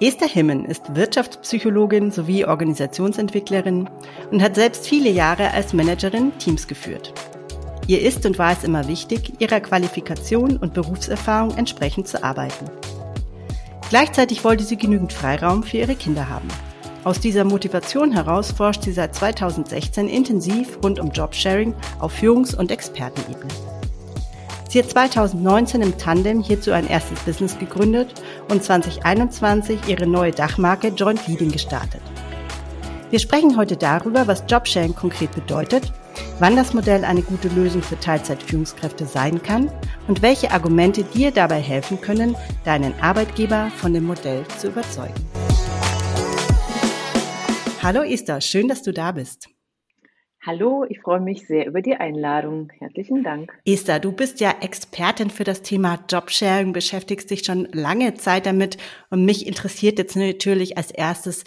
Esther Himmen ist Wirtschaftspsychologin sowie Organisationsentwicklerin und hat selbst viele Jahre als Managerin Teams geführt. Ihr ist und war es immer wichtig, ihrer Qualifikation und Berufserfahrung entsprechend zu arbeiten. Gleichzeitig wollte sie genügend Freiraum für ihre Kinder haben. Aus dieser Motivation heraus forscht sie seit 2016 intensiv rund um Jobsharing auf Führungs- und Expertenebene. Sie hat 2019 im Tandem hierzu ein erstes Business gegründet und 2021 ihre neue Dachmarke Joint Leading gestartet. Wir sprechen heute darüber, was Jobsharing konkret bedeutet, wann das Modell eine gute Lösung für Teilzeitführungskräfte sein kann und welche Argumente dir dabei helfen können, deinen Arbeitgeber von dem Modell zu überzeugen. Hallo Esther, schön, dass du da bist. Hallo, ich freue mich sehr über die Einladung. Herzlichen Dank. Esther, du bist ja Expertin für das Thema Jobsharing, beschäftigst dich schon lange Zeit damit und mich interessiert jetzt natürlich als erstes,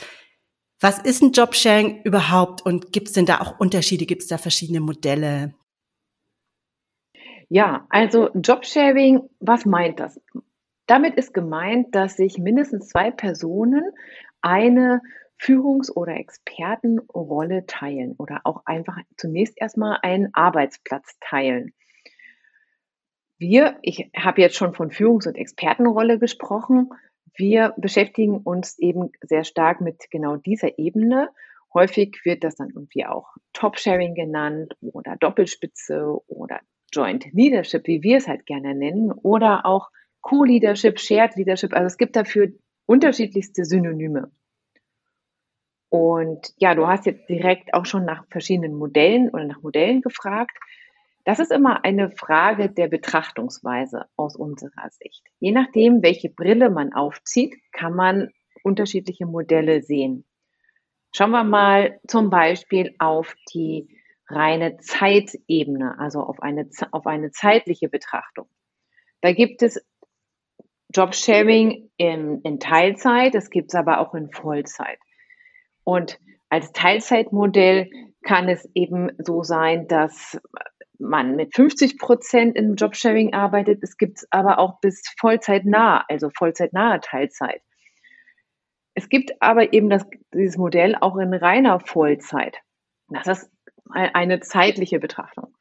was ist ein Jobsharing überhaupt und gibt es denn da auch Unterschiede, gibt es da verschiedene Modelle? Ja, also Jobsharing, was meint das? Damit ist gemeint, dass sich mindestens zwei Personen eine Führungs- oder Expertenrolle teilen oder auch einfach zunächst erstmal einen Arbeitsplatz teilen. Wir, ich habe jetzt schon von Führungs- und Expertenrolle gesprochen, wir beschäftigen uns eben sehr stark mit genau dieser Ebene. Häufig wird das dann irgendwie auch Top-Sharing genannt oder Doppelspitze oder Joint Leadership, wie wir es halt gerne nennen, oder auch Co-Leadership, Shared Leadership. Also es gibt dafür unterschiedlichste Synonyme. Und ja, du hast jetzt direkt auch schon nach verschiedenen Modellen oder nach Modellen gefragt. Das ist immer eine Frage der Betrachtungsweise aus unserer Sicht. Je nachdem, welche Brille man aufzieht, kann man unterschiedliche Modelle sehen. Schauen wir mal zum Beispiel auf die reine Zeitebene, also auf eine, auf eine zeitliche Betrachtung. Da gibt es Jobsharing in, in Teilzeit, das gibt es aber auch in Vollzeit. Und als Teilzeitmodell kann es eben so sein, dass man mit 50 Prozent im Jobsharing arbeitet. Es gibt aber auch bis Vollzeitnah, also vollzeitnahe Teilzeit. Es gibt aber eben das, dieses Modell auch in reiner Vollzeit. Das ist eine zeitliche Betrachtung.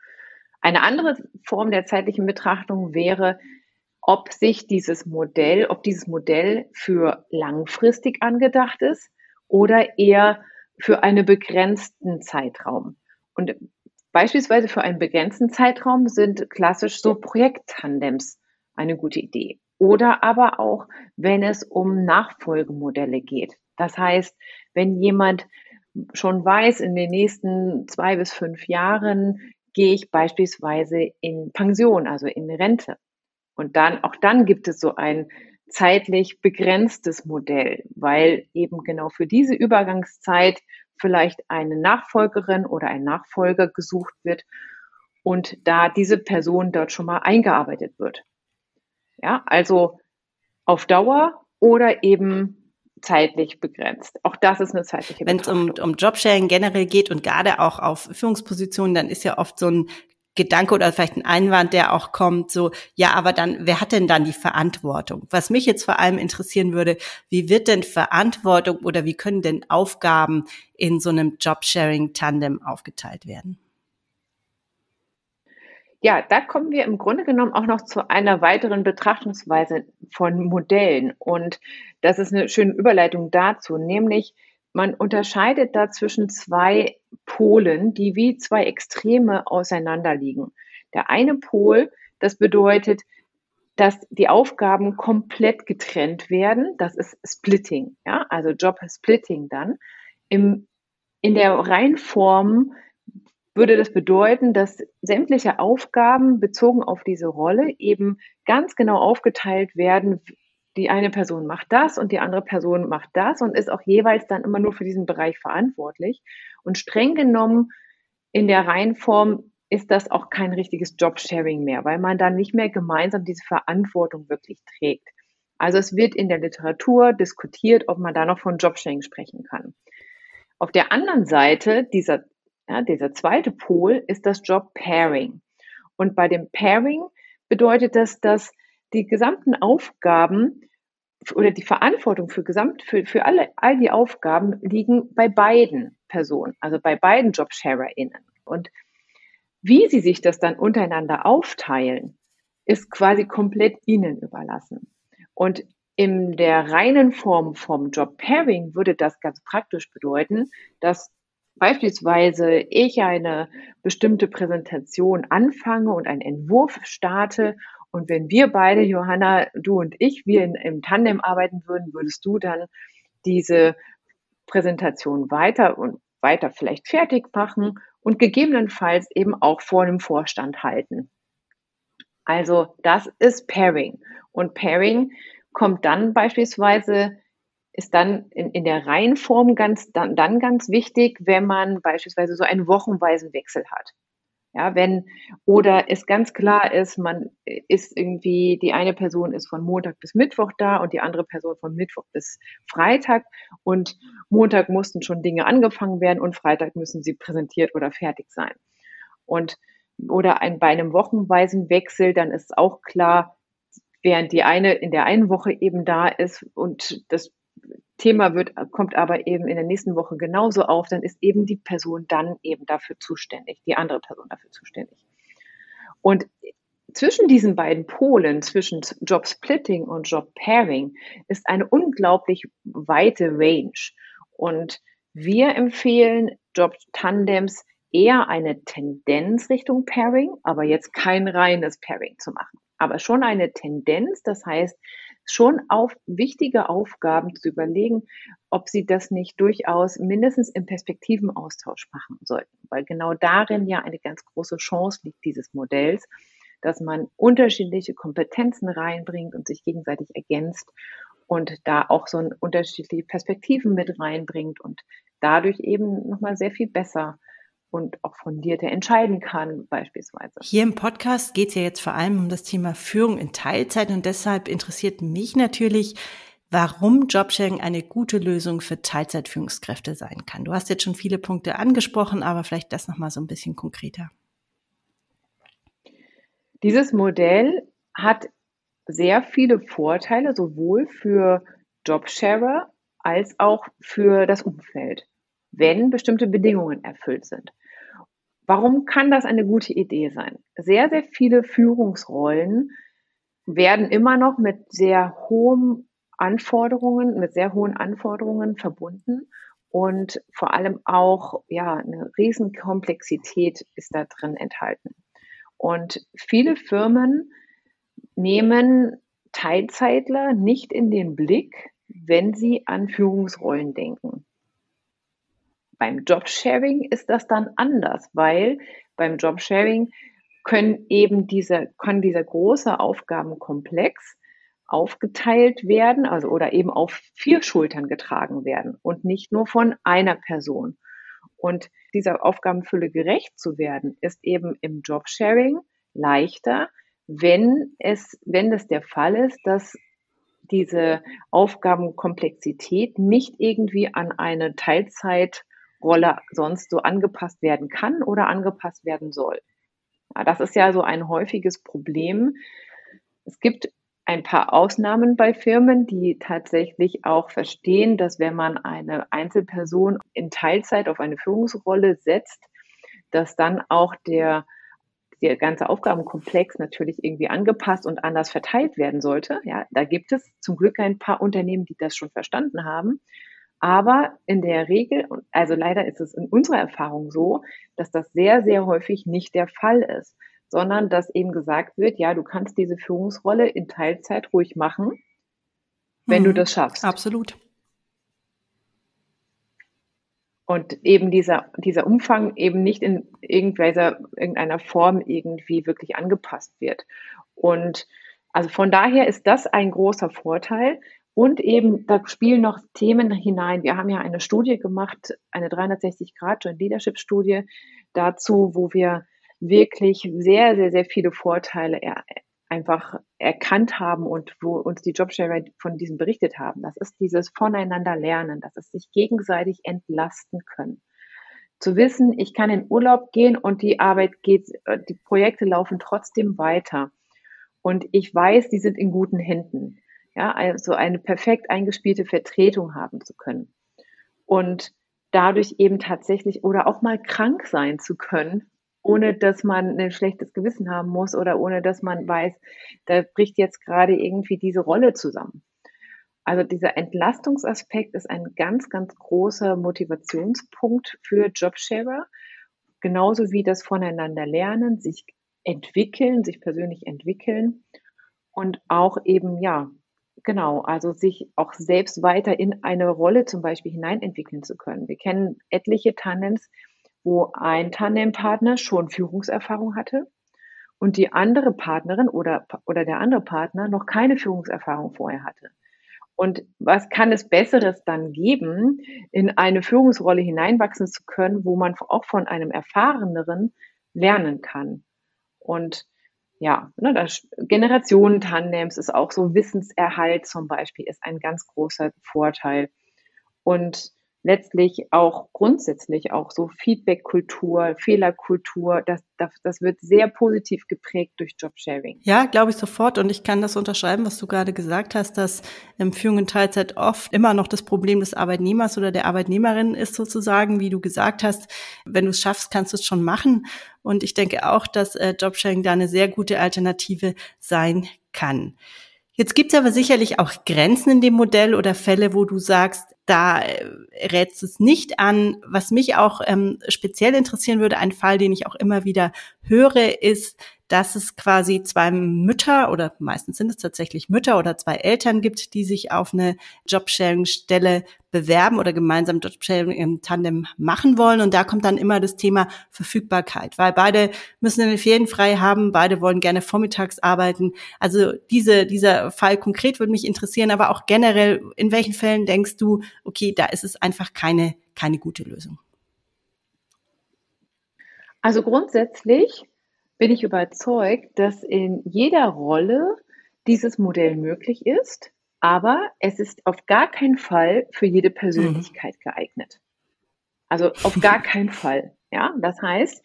Eine andere Form der zeitlichen Betrachtung wäre, ob sich dieses Modell, ob dieses Modell für langfristig angedacht ist oder eher für einen begrenzten Zeitraum. Und beispielsweise für einen begrenzten Zeitraum sind klassisch so Projekttandems eine gute Idee. Oder aber auch, wenn es um Nachfolgemodelle geht. Das heißt, wenn jemand schon weiß, in den nächsten zwei bis fünf Jahren gehe ich beispielsweise in Pension, also in Rente. Und dann, auch dann gibt es so ein zeitlich begrenztes Modell, weil eben genau für diese Übergangszeit vielleicht eine Nachfolgerin oder ein Nachfolger gesucht wird und da diese Person dort schon mal eingearbeitet wird. Ja, also auf Dauer oder eben zeitlich begrenzt. Auch das ist eine zeitliche Wenn es um, um Jobsharing generell geht und gerade auch auf Führungspositionen, dann ist ja oft so ein Gedanke oder vielleicht ein Einwand, der auch kommt, so, ja, aber dann, wer hat denn dann die Verantwortung? Was mich jetzt vor allem interessieren würde, wie wird denn Verantwortung oder wie können denn Aufgaben in so einem Jobsharing-Tandem aufgeteilt werden? Ja, da kommen wir im Grunde genommen auch noch zu einer weiteren Betrachtungsweise von Modellen. Und das ist eine schöne Überleitung dazu, nämlich man unterscheidet da zwischen zwei Polen, die wie zwei Extreme auseinanderliegen. Der eine Pol, das bedeutet, dass die Aufgaben komplett getrennt werden. Das ist Splitting, ja, also Job Splitting dann. Im, in der Reinform würde das bedeuten, dass sämtliche Aufgaben bezogen auf diese Rolle eben ganz genau aufgeteilt werden, die eine Person macht das und die andere Person macht das und ist auch jeweils dann immer nur für diesen Bereich verantwortlich. Und streng genommen in der Reihenform ist das auch kein richtiges Jobsharing mehr, weil man dann nicht mehr gemeinsam diese Verantwortung wirklich trägt. Also es wird in der Literatur diskutiert, ob man da noch von Jobsharing sprechen kann. Auf der anderen Seite, dieser, ja, dieser zweite Pol, ist das Job Pairing. Und bei dem Pairing bedeutet das, dass die gesamten Aufgaben oder die Verantwortung für gesamt, für, für alle, all die Aufgaben liegen bei beiden Personen, also bei beiden JobsharerInnen. Und wie sie sich das dann untereinander aufteilen, ist quasi komplett ihnen überlassen. Und in der reinen Form vom Job Pairing würde das ganz praktisch bedeuten, dass beispielsweise ich eine bestimmte Präsentation anfange und einen Entwurf starte und wenn wir beide, Johanna, du und ich, wir in, im Tandem arbeiten würden, würdest du dann diese Präsentation weiter und weiter vielleicht fertig machen und gegebenenfalls eben auch vor einem Vorstand halten. Also das ist Pairing. Und Pairing kommt dann beispielsweise, ist dann in, in der Reihenform ganz, dann, dann ganz wichtig, wenn man beispielsweise so einen wochenweisen Wechsel hat. Ja, wenn, oder es ganz klar ist, man ist irgendwie, die eine Person ist von Montag bis Mittwoch da und die andere Person von Mittwoch bis Freitag und Montag mussten schon Dinge angefangen werden und Freitag müssen sie präsentiert oder fertig sein. Und, oder ein, bei einem wochenweisen Wechsel, dann ist auch klar, während die eine in der einen Woche eben da ist und das Thema wird, kommt aber eben in der nächsten Woche genauso auf, dann ist eben die Person dann eben dafür zuständig, die andere Person dafür zuständig. Und zwischen diesen beiden Polen, zwischen Job Splitting und Job Pairing, ist eine unglaublich weite Range. Und wir empfehlen Job Tandems eher eine Tendenz Richtung Pairing, aber jetzt kein reines Pairing zu machen. Aber schon eine Tendenz, das heißt, schon auf wichtige Aufgaben zu überlegen, ob sie das nicht durchaus mindestens im Perspektivenaustausch machen sollten, weil genau darin ja eine ganz große Chance liegt dieses Modells, dass man unterschiedliche Kompetenzen reinbringt und sich gegenseitig ergänzt und da auch so unterschiedliche Perspektiven mit reinbringt und dadurch eben nochmal sehr viel besser und auch fundierter entscheiden kann, beispielsweise. Hier im Podcast geht es ja jetzt vor allem um das Thema Führung in Teilzeit und deshalb interessiert mich natürlich, warum Jobsharing eine gute Lösung für Teilzeitführungskräfte sein kann. Du hast jetzt schon viele Punkte angesprochen, aber vielleicht das nochmal so ein bisschen konkreter. Dieses Modell hat sehr viele Vorteile, sowohl für Jobsharer als auch für das Umfeld, wenn bestimmte Bedingungen erfüllt sind. Warum kann das eine gute Idee sein? Sehr, sehr viele Führungsrollen werden immer noch mit sehr hohen Anforderungen, mit sehr hohen Anforderungen verbunden und vor allem auch, ja, eine Riesenkomplexität ist da drin enthalten. Und viele Firmen nehmen Teilzeitler nicht in den Blick, wenn sie an Führungsrollen denken. Beim Jobsharing ist das dann anders, weil beim Jobsharing können eben diese, kann dieser große Aufgabenkomplex aufgeteilt werden, also oder eben auf vier Schultern getragen werden und nicht nur von einer Person. Und dieser Aufgabenfülle gerecht zu werden, ist eben im Jobsharing leichter, wenn es, wenn das der Fall ist, dass diese Aufgabenkomplexität nicht irgendwie an eine Teilzeit Rolle sonst so angepasst werden kann oder angepasst werden soll. Ja, das ist ja so ein häufiges Problem. Es gibt ein paar Ausnahmen bei Firmen, die tatsächlich auch verstehen, dass wenn man eine Einzelperson in Teilzeit auf eine Führungsrolle setzt, dass dann auch der, der ganze Aufgabenkomplex natürlich irgendwie angepasst und anders verteilt werden sollte. Ja, da gibt es zum Glück ein paar Unternehmen, die das schon verstanden haben. Aber in der Regel, also leider ist es in unserer Erfahrung so, dass das sehr, sehr häufig nicht der Fall ist, sondern dass eben gesagt wird, ja, du kannst diese Führungsrolle in Teilzeit ruhig machen, wenn mhm, du das schaffst. Absolut. Und eben dieser, dieser Umfang eben nicht in irgendwelcher, irgendeiner Form irgendwie wirklich angepasst wird. Und also von daher ist das ein großer Vorteil. Und eben, da spielen noch Themen hinein. Wir haben ja eine Studie gemacht, eine 360-Grad-Joint-Leadership-Studie dazu, wo wir wirklich sehr, sehr, sehr viele Vorteile er, einfach erkannt haben und wo uns die Jobsharer von diesem berichtet haben. Das ist dieses Voneinander lernen, dass es sich gegenseitig entlasten können. Zu wissen, ich kann in Urlaub gehen und die Arbeit geht, die Projekte laufen trotzdem weiter. Und ich weiß, die sind in guten Händen ja, also eine perfekt eingespielte Vertretung haben zu können. Und dadurch eben tatsächlich oder auch mal krank sein zu können, ohne dass man ein schlechtes Gewissen haben muss oder ohne dass man weiß, da bricht jetzt gerade irgendwie diese Rolle zusammen. Also dieser Entlastungsaspekt ist ein ganz, ganz großer Motivationspunkt für Jobsharer, genauso wie das Voneinander lernen, sich entwickeln, sich persönlich entwickeln und auch eben, ja, genau, also sich auch selbst weiter in eine Rolle zum Beispiel hineinentwickeln zu können. Wir kennen etliche Tandems, wo ein Tandempartner schon Führungserfahrung hatte und die andere Partnerin oder, oder der andere Partner noch keine Führungserfahrung vorher hatte. Und was kann es Besseres dann geben, in eine Führungsrolle hineinwachsen zu können, wo man auch von einem Erfahreneren lernen kann? Und ja, ne, das Generationentandems ist auch so Wissenserhalt zum Beispiel ist ein ganz großer Vorteil. Und letztlich auch grundsätzlich auch so Feedback-Kultur, Fehlerkultur, das, das, das wird sehr positiv geprägt durch Jobsharing. Ja, glaube ich sofort. Und ich kann das unterschreiben, was du gerade gesagt hast, dass ähm, Führung in Teilzeit oft immer noch das Problem des Arbeitnehmers oder der Arbeitnehmerin ist sozusagen, wie du gesagt hast. Wenn du es schaffst, kannst du es schon machen. Und ich denke auch, dass äh, Jobsharing da eine sehr gute Alternative sein kann. Jetzt gibt es aber sicherlich auch Grenzen in dem Modell oder Fälle, wo du sagst, da äh, rätst es nicht an. Was mich auch ähm, speziell interessieren würde, ein Fall, den ich auch immer wieder höre, ist, dass es quasi zwei Mütter oder meistens sind es tatsächlich Mütter oder zwei Eltern gibt, die sich auf eine Jobsharing-Stelle bewerben oder gemeinsam Jobsharing im Tandem machen wollen. Und da kommt dann immer das Thema Verfügbarkeit, weil beide müssen eine Ferien frei haben, beide wollen gerne vormittags arbeiten. Also diese, dieser Fall konkret würde mich interessieren, aber auch generell, in welchen Fällen denkst du, okay, da ist es einfach keine, keine gute Lösung? Also grundsätzlich bin ich überzeugt, dass in jeder Rolle dieses Modell möglich ist, aber es ist auf gar keinen Fall für jede Persönlichkeit mhm. geeignet. Also auf gar keinen Fall. Ja, das heißt,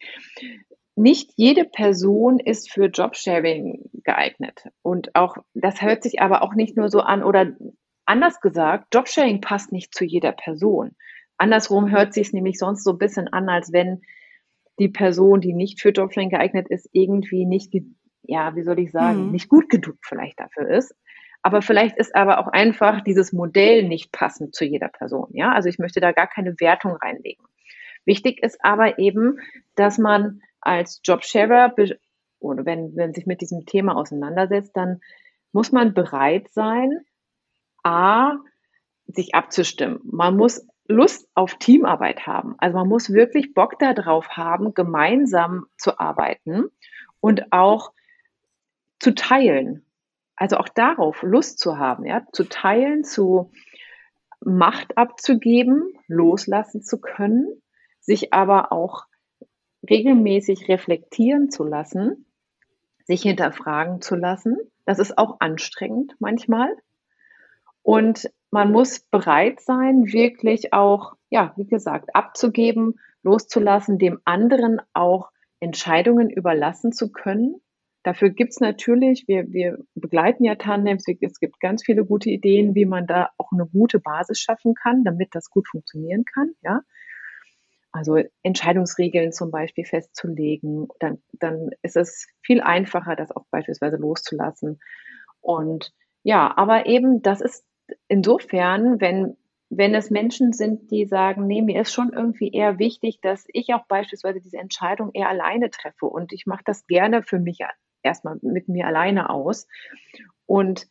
nicht jede Person ist für Jobsharing geeignet. Und auch, das hört sich aber auch nicht nur so an oder anders gesagt, Jobsharing passt nicht zu jeder Person. Andersrum hört sich es nämlich sonst so ein bisschen an, als wenn die Person, die nicht für Jobsharing geeignet ist, irgendwie nicht, ja, wie soll ich sagen, mhm. nicht gut genug vielleicht dafür ist. Aber vielleicht ist aber auch einfach dieses Modell nicht passend zu jeder Person. Ja, also ich möchte da gar keine Wertung reinlegen. Wichtig ist aber eben, dass man als Jobsharer oder wenn, wenn sich mit diesem Thema auseinandersetzt, dann muss man bereit sein, A, sich abzustimmen. Man muss Lust auf Teamarbeit haben. Also man muss wirklich Bock darauf haben, gemeinsam zu arbeiten und auch zu teilen. Also auch darauf Lust zu haben, ja, zu teilen, zu Macht abzugeben, loslassen zu können, sich aber auch regelmäßig reflektieren zu lassen, sich hinterfragen zu lassen. Das ist auch anstrengend manchmal. Und man muss bereit sein, wirklich auch, ja, wie gesagt, abzugeben, loszulassen, dem anderen auch Entscheidungen überlassen zu können. Dafür gibt's natürlich, wir, wir begleiten ja Tandems, es gibt ganz viele gute Ideen, wie man da auch eine gute Basis schaffen kann, damit das gut funktionieren kann, ja. Also Entscheidungsregeln zum Beispiel festzulegen, dann, dann ist es viel einfacher, das auch beispielsweise loszulassen. Und ja, aber eben, das ist insofern, wenn, wenn es Menschen sind, die sagen, nee, mir ist schon irgendwie eher wichtig, dass ich auch beispielsweise diese Entscheidung eher alleine treffe und ich mache das gerne für mich erstmal mit mir alleine aus. Und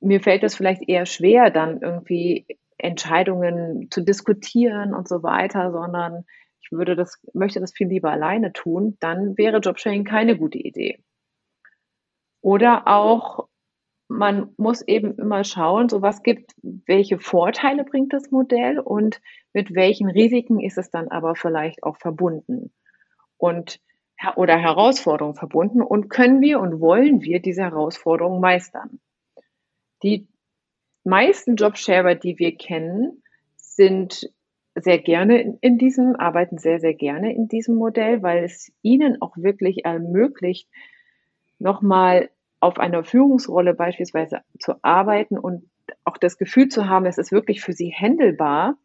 mir fällt es vielleicht eher schwer, dann irgendwie Entscheidungen zu diskutieren und so weiter, sondern ich würde das, möchte das viel lieber alleine tun, dann wäre Jobsharing keine gute Idee. Oder auch man muss eben immer schauen, so was gibt, welche Vorteile bringt das Modell und mit welchen Risiken ist es dann aber vielleicht auch verbunden und oder Herausforderungen verbunden und können wir und wollen wir diese Herausforderungen meistern. Die meisten Jobsharer, die wir kennen, sind sehr gerne in, in diesem, arbeiten sehr, sehr gerne in diesem Modell, weil es ihnen auch wirklich ermöglicht, nochmal auf einer Führungsrolle beispielsweise zu arbeiten und auch das Gefühl zu haben, es ist wirklich für sie händelbar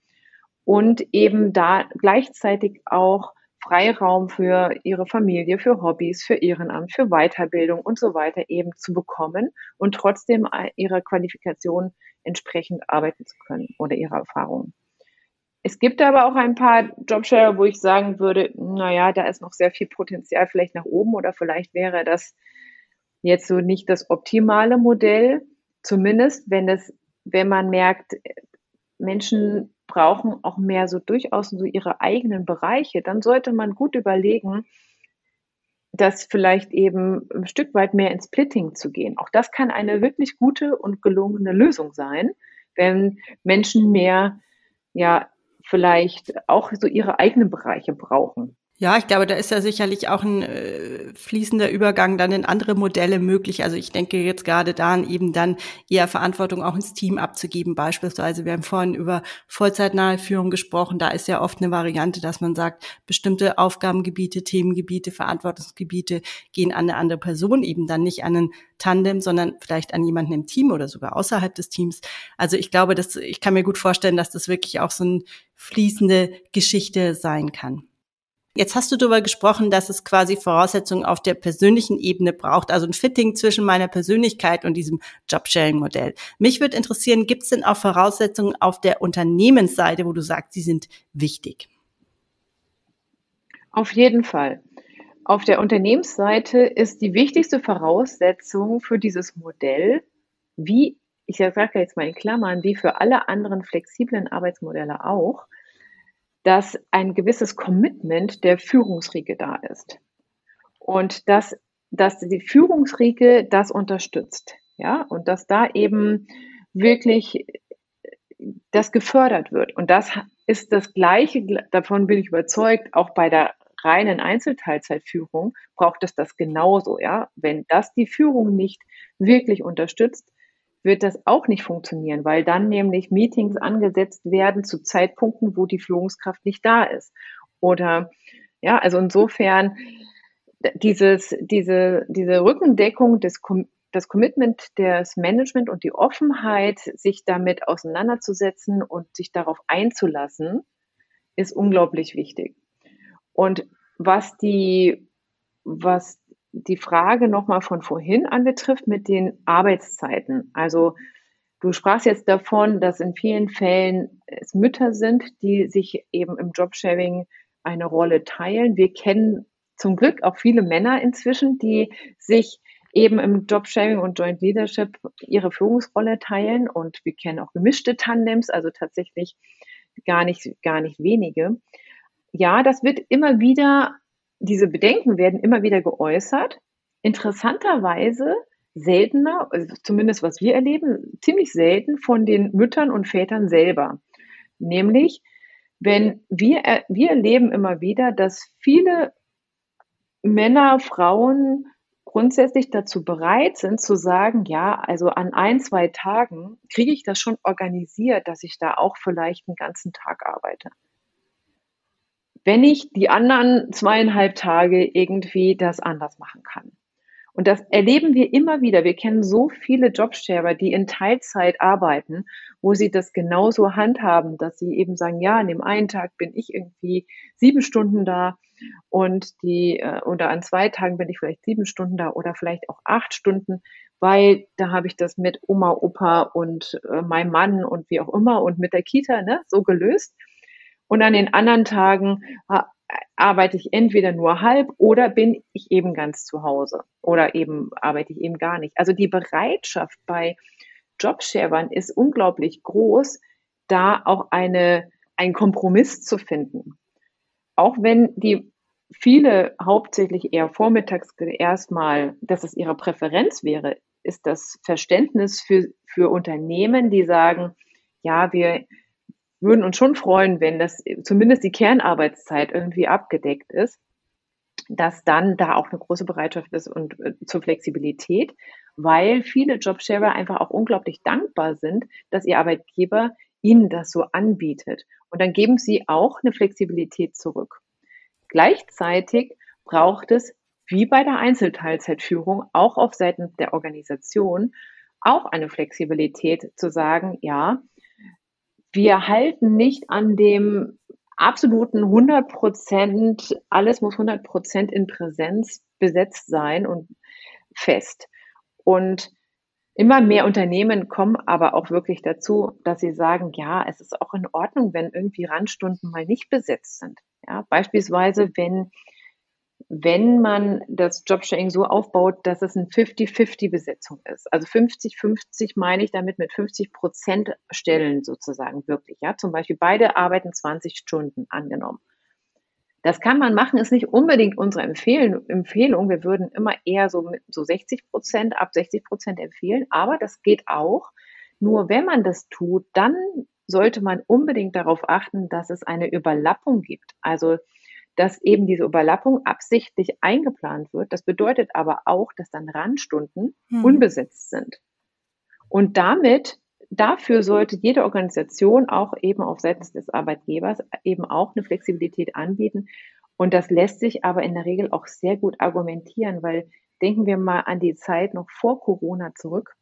und eben da gleichzeitig auch Freiraum für ihre Familie, für Hobbys, für Ehrenamt, für Weiterbildung und so weiter eben zu bekommen und trotzdem ihrer Qualifikation entsprechend arbeiten zu können oder ihrer Erfahrungen. Es gibt aber auch ein paar Jobshare, wo ich sagen würde, naja, da ist noch sehr viel Potenzial vielleicht nach oben oder vielleicht wäre das jetzt so nicht das optimale Modell. Zumindest, wenn es, wenn man merkt, Menschen brauchen auch mehr so durchaus so ihre eigenen Bereiche, dann sollte man gut überlegen, das vielleicht eben ein Stück weit mehr ins Splitting zu gehen. Auch das kann eine wirklich gute und gelungene Lösung sein, wenn Menschen mehr ja vielleicht auch so ihre eigenen Bereiche brauchen. Ja, ich glaube, da ist ja sicherlich auch ein äh, fließender Übergang dann in andere Modelle möglich. Also ich denke jetzt gerade daran, eben dann eher Verantwortung auch ins Team abzugeben. Beispielsweise, wir haben vorhin über vollzeitnahe Führung gesprochen. Da ist ja oft eine Variante, dass man sagt, bestimmte Aufgabengebiete, Themengebiete, Verantwortungsgebiete gehen an eine andere Person, eben dann nicht an einen Tandem, sondern vielleicht an jemanden im Team oder sogar außerhalb des Teams. Also ich glaube, dass ich kann mir gut vorstellen, dass das wirklich auch so eine fließende Geschichte sein kann. Jetzt hast du darüber gesprochen, dass es quasi Voraussetzungen auf der persönlichen Ebene braucht, also ein Fitting zwischen meiner Persönlichkeit und diesem Jobsharing-Modell. Mich würde interessieren, gibt es denn auch Voraussetzungen auf der Unternehmensseite, wo du sagst, sie sind wichtig? Auf jeden Fall. Auf der Unternehmensseite ist die wichtigste Voraussetzung für dieses Modell, wie, ich sage jetzt mal in Klammern, wie für alle anderen flexiblen Arbeitsmodelle auch, dass ein gewisses Commitment der Führungsriege da ist. Und dass, dass die Führungsriege das unterstützt. Ja, und dass da eben wirklich das gefördert wird. Und das ist das Gleiche, davon bin ich überzeugt, auch bei der reinen Einzelteilzeitführung braucht es das genauso, ja. Wenn das die Führung nicht wirklich unterstützt, wird das auch nicht funktionieren, weil dann nämlich Meetings angesetzt werden zu Zeitpunkten, wo die Führungskraft nicht da ist. Oder ja, also insofern dieses, diese, diese Rückendeckung des das Commitment des Management und die Offenheit, sich damit auseinanderzusetzen und sich darauf einzulassen, ist unglaublich wichtig. Und was die, was die Frage nochmal von vorhin anbetrifft mit den Arbeitszeiten. Also du sprachst jetzt davon, dass in vielen Fällen es Mütter sind, die sich eben im Jobsharing eine Rolle teilen. Wir kennen zum Glück auch viele Männer inzwischen, die sich eben im Jobsharing und Joint Leadership ihre Führungsrolle teilen und wir kennen auch gemischte Tandems, also tatsächlich gar nicht, gar nicht wenige. Ja, das wird immer wieder diese Bedenken werden immer wieder geäußert. Interessanterweise seltener, also zumindest was wir erleben, ziemlich selten von den Müttern und Vätern selber. Nämlich, wenn wir, wir erleben immer wieder, dass viele Männer, Frauen grundsätzlich dazu bereit sind zu sagen, ja, also an ein, zwei Tagen kriege ich das schon organisiert, dass ich da auch vielleicht einen ganzen Tag arbeite wenn ich die anderen zweieinhalb Tage irgendwie das anders machen kann. Und das erleben wir immer wieder. Wir kennen so viele Jobsharer, die in Teilzeit arbeiten, wo sie das genauso handhaben, dass sie eben sagen, ja, an dem einen Tag bin ich irgendwie sieben Stunden da und die, äh, oder an zwei Tagen bin ich vielleicht sieben Stunden da oder vielleicht auch acht Stunden, weil da habe ich das mit Oma, Opa und äh, meinem Mann und wie auch immer und mit der Kita, ne, so gelöst. Und an den anderen Tagen äh, arbeite ich entweder nur halb oder bin ich eben ganz zu Hause oder eben arbeite ich eben gar nicht. Also die Bereitschaft bei Jobsharern ist unglaublich groß, da auch eine, einen Kompromiss zu finden. Auch wenn die viele hauptsächlich eher vormittags erstmal, dass es ihre Präferenz wäre, ist das Verständnis für, für Unternehmen, die sagen, ja, wir würden uns schon freuen, wenn das zumindest die Kernarbeitszeit irgendwie abgedeckt ist, dass dann da auch eine große Bereitschaft ist und äh, zur Flexibilität, weil viele Jobsharer einfach auch unglaublich dankbar sind, dass ihr Arbeitgeber ihnen das so anbietet. Und dann geben sie auch eine Flexibilität zurück. Gleichzeitig braucht es wie bei der Einzelteilzeitführung auch auf Seiten der Organisation auch eine Flexibilität zu sagen, ja, wir halten nicht an dem absoluten 100 Prozent, alles muss 100 Prozent in Präsenz besetzt sein und fest. Und immer mehr Unternehmen kommen aber auch wirklich dazu, dass sie sagen, ja, es ist auch in Ordnung, wenn irgendwie Randstunden mal nicht besetzt sind. Ja, beispielsweise, wenn wenn man das Jobsharing so aufbaut, dass es eine 50-50-Besetzung ist. Also 50-50 meine ich damit mit 50 Prozent Stellen sozusagen wirklich. Ja, zum Beispiel beide arbeiten 20 Stunden angenommen. Das kann man machen, ist nicht unbedingt unsere Empfehlung. Wir würden immer eher so so 60 Prozent, ab 60 Prozent empfehlen. Aber das geht auch. Nur wenn man das tut, dann sollte man unbedingt darauf achten, dass es eine Überlappung gibt. Also dass eben diese Überlappung absichtlich eingeplant wird. Das bedeutet aber auch, dass dann Randstunden hm. unbesetzt sind. Und damit, dafür sollte jede Organisation auch eben auf Seiten des Arbeitgebers eben auch eine Flexibilität anbieten. Und das lässt sich aber in der Regel auch sehr gut argumentieren, weil denken wir mal an die Zeit noch vor Corona zurück,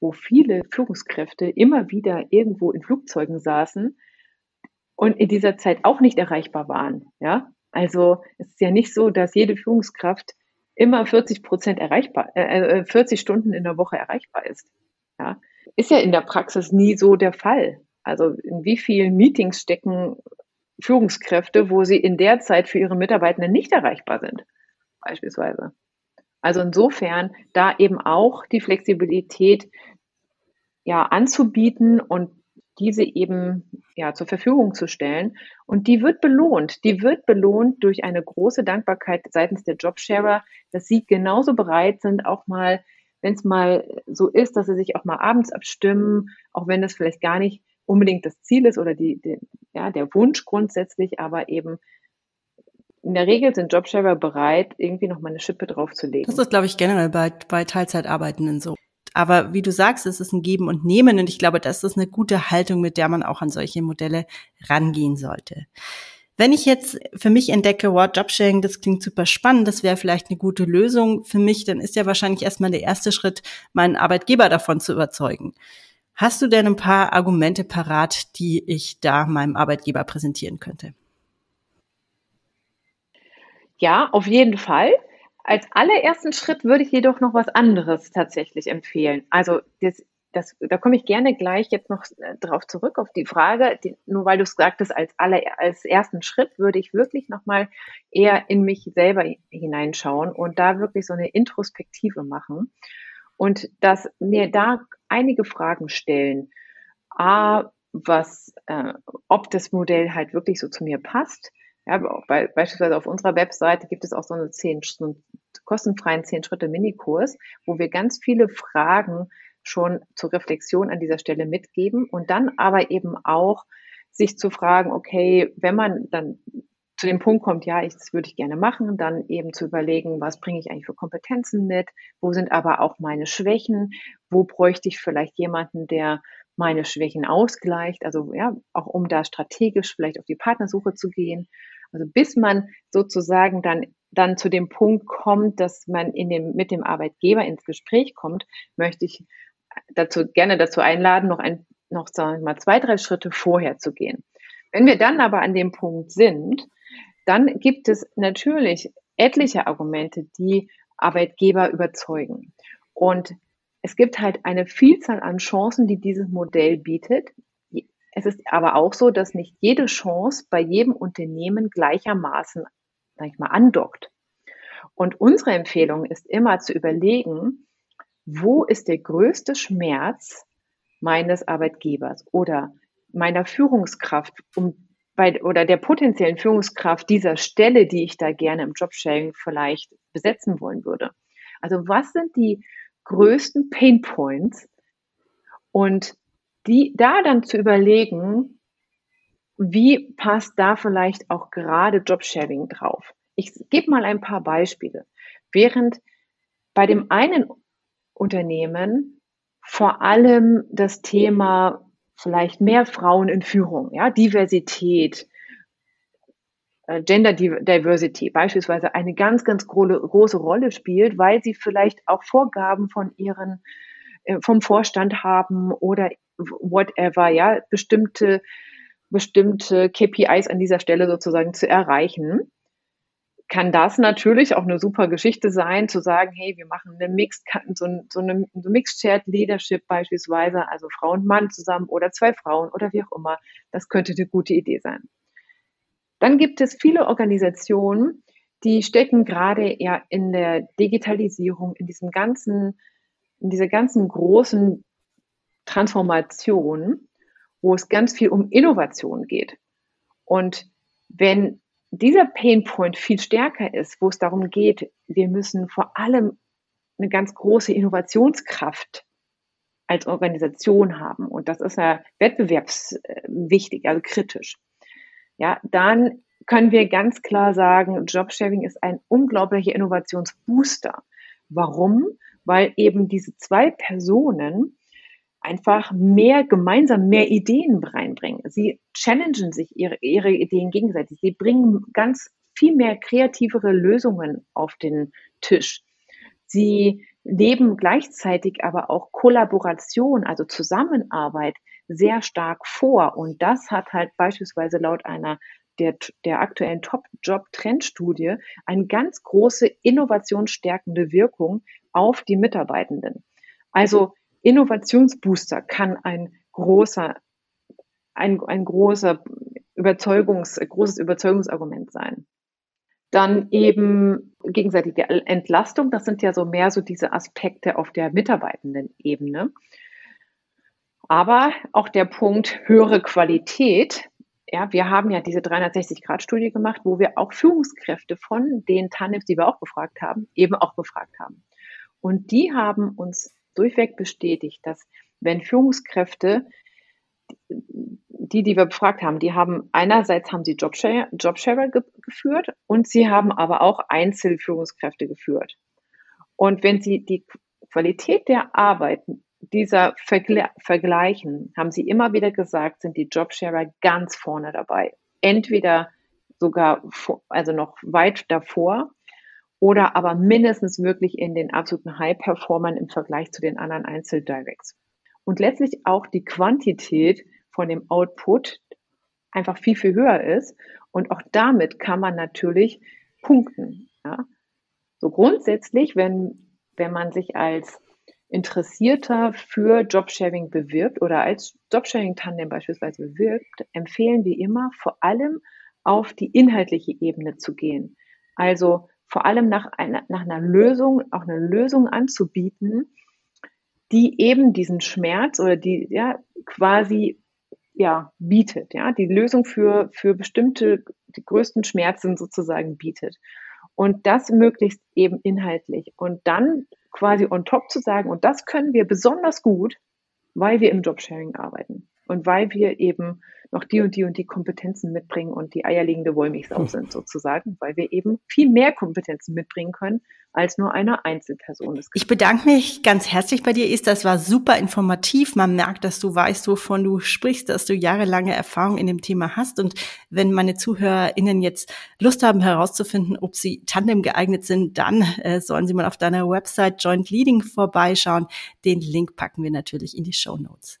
wo viele Führungskräfte immer wieder irgendwo in Flugzeugen saßen und in dieser Zeit auch nicht erreichbar waren. Ja, also es ist ja nicht so, dass jede Führungskraft immer 40 Prozent erreichbar, äh, 40 äh, Stunden in der Woche erreichbar ist. Ja, ist ja in der Praxis nie so der Fall. Also in wie vielen Meetings stecken Führungskräfte, wo sie in der Zeit für ihre Mitarbeitenden nicht erreichbar sind, beispielsweise. Also insofern da eben auch die Flexibilität ja anzubieten und diese eben ja zur Verfügung zu stellen. Und die wird belohnt. Die wird belohnt durch eine große Dankbarkeit seitens der Jobsharer, dass sie genauso bereit sind, auch mal, wenn es mal so ist, dass sie sich auch mal abends abstimmen, auch wenn das vielleicht gar nicht unbedingt das Ziel ist oder die, die ja, der Wunsch grundsätzlich, aber eben in der Regel sind Jobsharer bereit, irgendwie noch mal eine Schippe draufzulegen. Das ist, glaube ich, generell bei, bei Teilzeitarbeitenden so. Aber wie du sagst, es ist ein Geben und Nehmen und ich glaube, das ist eine gute Haltung, mit der man auch an solche Modelle rangehen sollte. Wenn ich jetzt für mich entdecke, wow, Jobsharing, das klingt super spannend, das wäre vielleicht eine gute Lösung für mich, dann ist ja wahrscheinlich erstmal der erste Schritt, meinen Arbeitgeber davon zu überzeugen. Hast du denn ein paar Argumente parat, die ich da meinem Arbeitgeber präsentieren könnte? Ja, auf jeden Fall. Als allerersten Schritt würde ich jedoch noch was anderes tatsächlich empfehlen. Also das, das, da komme ich gerne gleich jetzt noch äh, drauf zurück auf die Frage. Die, nur weil du es sagtest, als aller, als ersten Schritt würde ich wirklich noch mal eher in mich selber hineinschauen und da wirklich so eine Introspektive machen und dass mir da einige Fragen stellen. A, was, äh, ob das Modell halt wirklich so zu mir passt ja, bei, beispielsweise auf unserer Webseite gibt es auch so, eine zehn, so kostenfreien zehn Schritte Minikurs, wo wir ganz viele Fragen schon zur Reflexion an dieser Stelle mitgeben und dann aber eben auch sich zu fragen, okay, wenn man dann zu dem Punkt kommt, ja, ich, das würde ich gerne machen, dann eben zu überlegen, was bringe ich eigentlich für Kompetenzen mit, wo sind aber auch meine Schwächen, wo bräuchte ich vielleicht jemanden, der meine Schwächen ausgleicht, also ja, auch um da strategisch vielleicht auf die Partnersuche zu gehen also bis man sozusagen dann dann zu dem Punkt kommt, dass man in dem, mit dem Arbeitgeber ins Gespräch kommt, möchte ich dazu, gerne dazu einladen, noch ein, noch sagen wir mal zwei, drei Schritte vorher zu gehen. Wenn wir dann aber an dem Punkt sind, dann gibt es natürlich etliche Argumente, die Arbeitgeber überzeugen. Und es gibt halt eine Vielzahl an Chancen, die dieses Modell bietet, es ist aber auch so, dass nicht jede Chance bei jedem Unternehmen gleichermaßen, sag ich mal, andockt. Und unsere Empfehlung ist immer zu überlegen, wo ist der größte Schmerz meines Arbeitgebers oder meiner Führungskraft um, bei, oder der potenziellen Führungskraft dieser Stelle, die ich da gerne im Jobsharing vielleicht besetzen wollen würde. Also was sind die größten Pain Points und die da dann zu überlegen, wie passt da vielleicht auch gerade Jobsharing drauf? Ich gebe mal ein paar Beispiele. Während bei dem einen Unternehmen vor allem das Thema vielleicht mehr Frauen in Führung, ja, Diversität äh, Gender Diversity beispielsweise eine ganz, ganz große Rolle spielt, weil sie vielleicht auch Vorgaben von ihren, äh, vom Vorstand haben oder whatever, ja, bestimmte, bestimmte KPIs an dieser Stelle sozusagen zu erreichen kann das natürlich auch eine super Geschichte sein, zu sagen, hey, wir machen eine Mixed, so, so eine so Mixed Shared Leadership beispielsweise, also Frau und Mann zusammen oder zwei Frauen oder wie auch immer. Das könnte eine gute Idee sein. Dann gibt es viele Organisationen, die stecken gerade ja in der Digitalisierung, in diesem ganzen, in dieser ganzen großen Transformation, wo es ganz viel um Innovation geht. Und wenn dieser Painpoint viel stärker ist, wo es darum geht, wir müssen vor allem eine ganz große Innovationskraft als Organisation haben. Und das ist ja wettbewerbswichtig, also kritisch. Ja, dann können wir ganz klar sagen, Jobsharing ist ein unglaublicher Innovationsbooster. Warum? Weil eben diese zwei Personen einfach mehr gemeinsam mehr Ideen reinbringen. Sie challengen sich ihre, ihre Ideen gegenseitig. Sie bringen ganz viel mehr kreativere Lösungen auf den Tisch. Sie leben gleichzeitig aber auch Kollaboration, also Zusammenarbeit sehr stark vor. Und das hat halt beispielsweise laut einer der, der aktuellen Top-Job-Trendstudie eine ganz große innovationsstärkende Wirkung auf die Mitarbeitenden. Also Innovationsbooster kann ein großer, ein, ein großer Überzeugungs, großes Überzeugungsargument sein. Dann eben gegenseitige Entlastung, das sind ja so mehr so diese Aspekte auf der mitarbeitenden Ebene. Aber auch der Punkt höhere Qualität. Ja, wir haben ja diese 360-Grad-Studie gemacht, wo wir auch Führungskräfte von den Tandems, die wir auch befragt haben, eben auch befragt haben. Und die haben uns durchweg bestätigt, dass wenn Führungskräfte, die, die wir befragt haben, die haben einerseits haben sie Jobshare, Jobshare ge geführt und sie haben aber auch Einzelführungskräfte geführt. Und wenn sie die Qualität der Arbeit dieser Vergle vergleichen, haben sie immer wieder gesagt, sind die Jobsharer ganz vorne dabei. Entweder sogar, also noch weit davor oder aber mindestens wirklich in den absoluten High-Performern im Vergleich zu den anderen Einzeldirects. Und letztlich auch die Quantität von dem Output einfach viel, viel höher ist. Und auch damit kann man natürlich punkten. Ja. So grundsätzlich, wenn, wenn man sich als Interessierter für Jobsharing bewirbt oder als Jobsharing-Tandem beispielsweise bewirbt, empfehlen wir immer vor allem auf die inhaltliche Ebene zu gehen. Also vor allem nach einer, nach einer Lösung, auch eine Lösung anzubieten, die eben diesen Schmerz oder die ja quasi ja bietet, ja, die Lösung für, für bestimmte, die größten Schmerzen sozusagen bietet. Und das möglichst eben inhaltlich. Und dann quasi on top zu sagen, und das können wir besonders gut, weil wir im Jobsharing arbeiten und weil wir eben noch die und die und die Kompetenzen mitbringen und die eierlegende Wollmilchsau hm. sind sozusagen, weil wir eben viel mehr Kompetenzen mitbringen können als nur eine Einzelperson. Ich bedanke mich ganz herzlich bei dir, Ist. Das war super informativ. Man merkt, dass du weißt, wovon du sprichst, dass du jahrelange Erfahrung in dem Thema hast. Und wenn meine ZuhörerInnen jetzt Lust haben herauszufinden, ob sie Tandem geeignet sind, dann äh, sollen sie mal auf deiner Website Joint Leading vorbeischauen. Den Link packen wir natürlich in die Show Notes.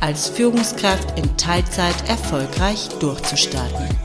als Führungskraft in Teilzeit erfolgreich durchzustarten.